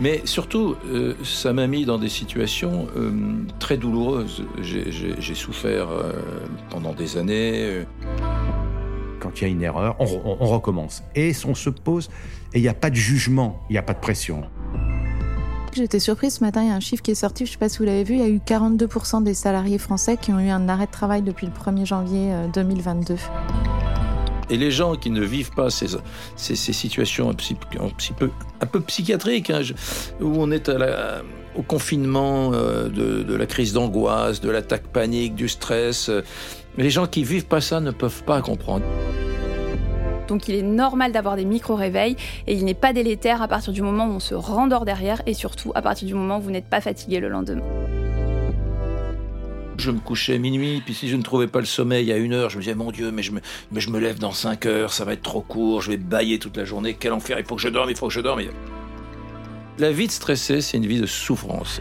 Mais surtout, euh, ça m'a mis dans des situations euh, très douloureuses. J'ai souffert euh, pendant des années. Quand il y a une erreur, on, on recommence. Et on se pose, et il n'y a pas de jugement, il n'y a pas de pression. J'étais surprise ce matin, il y a un chiffre qui est sorti, je ne sais pas si vous l'avez vu, il y a eu 42% des salariés français qui ont eu un arrêt de travail depuis le 1er janvier 2022. Et les gens qui ne vivent pas ces, ces, situations un peu, un peu psychiatriques, hein, où on est au confinement euh, de, la crise d'angoisse, de l'attaque panique, du stress, euh, les gens qui vivent pas ça ne peuvent pas comprendre. Donc il est normal d'avoir des micro-réveils et il n'est pas délétère à partir du moment où on se rendort derrière et surtout à partir du moment où vous n'êtes pas fatigué le lendemain. Je me couchais à minuit, puis si je ne trouvais pas le sommeil à une heure, je me disais, mon Dieu, mais je me, mais je me lève dans cinq heures, ça va être trop court, je vais bailler toute la journée, quel enfer, il faut que je dorme, il faut que je dorme. La vie de stressé, c'est une vie de souffrance.